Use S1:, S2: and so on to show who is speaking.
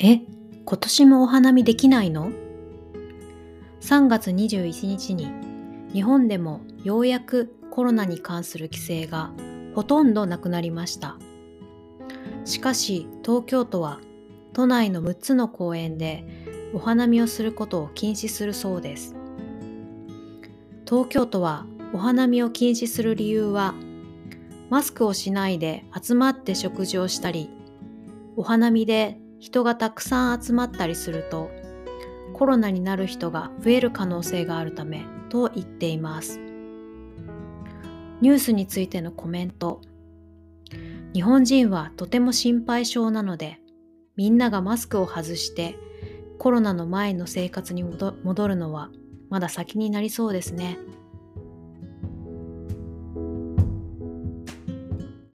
S1: え、今年もお花見できないの ?3 月21日に日本でもようやくコロナに関する規制がほとんどなくなりました。しかし東京都は都内の6つの公園でお花見をすることを禁止するそうです。東京都はお花見を禁止する理由はマスクをしないで集まって食事をしたりお花見で人がたくさん集まったりするとコロナになる人が増える可能性があるためと言っていますニュースについてのコメント日本人はとても心配性なのでみんながマスクを外してコロナの前の生活に戻るのはまだ先になりそうですね。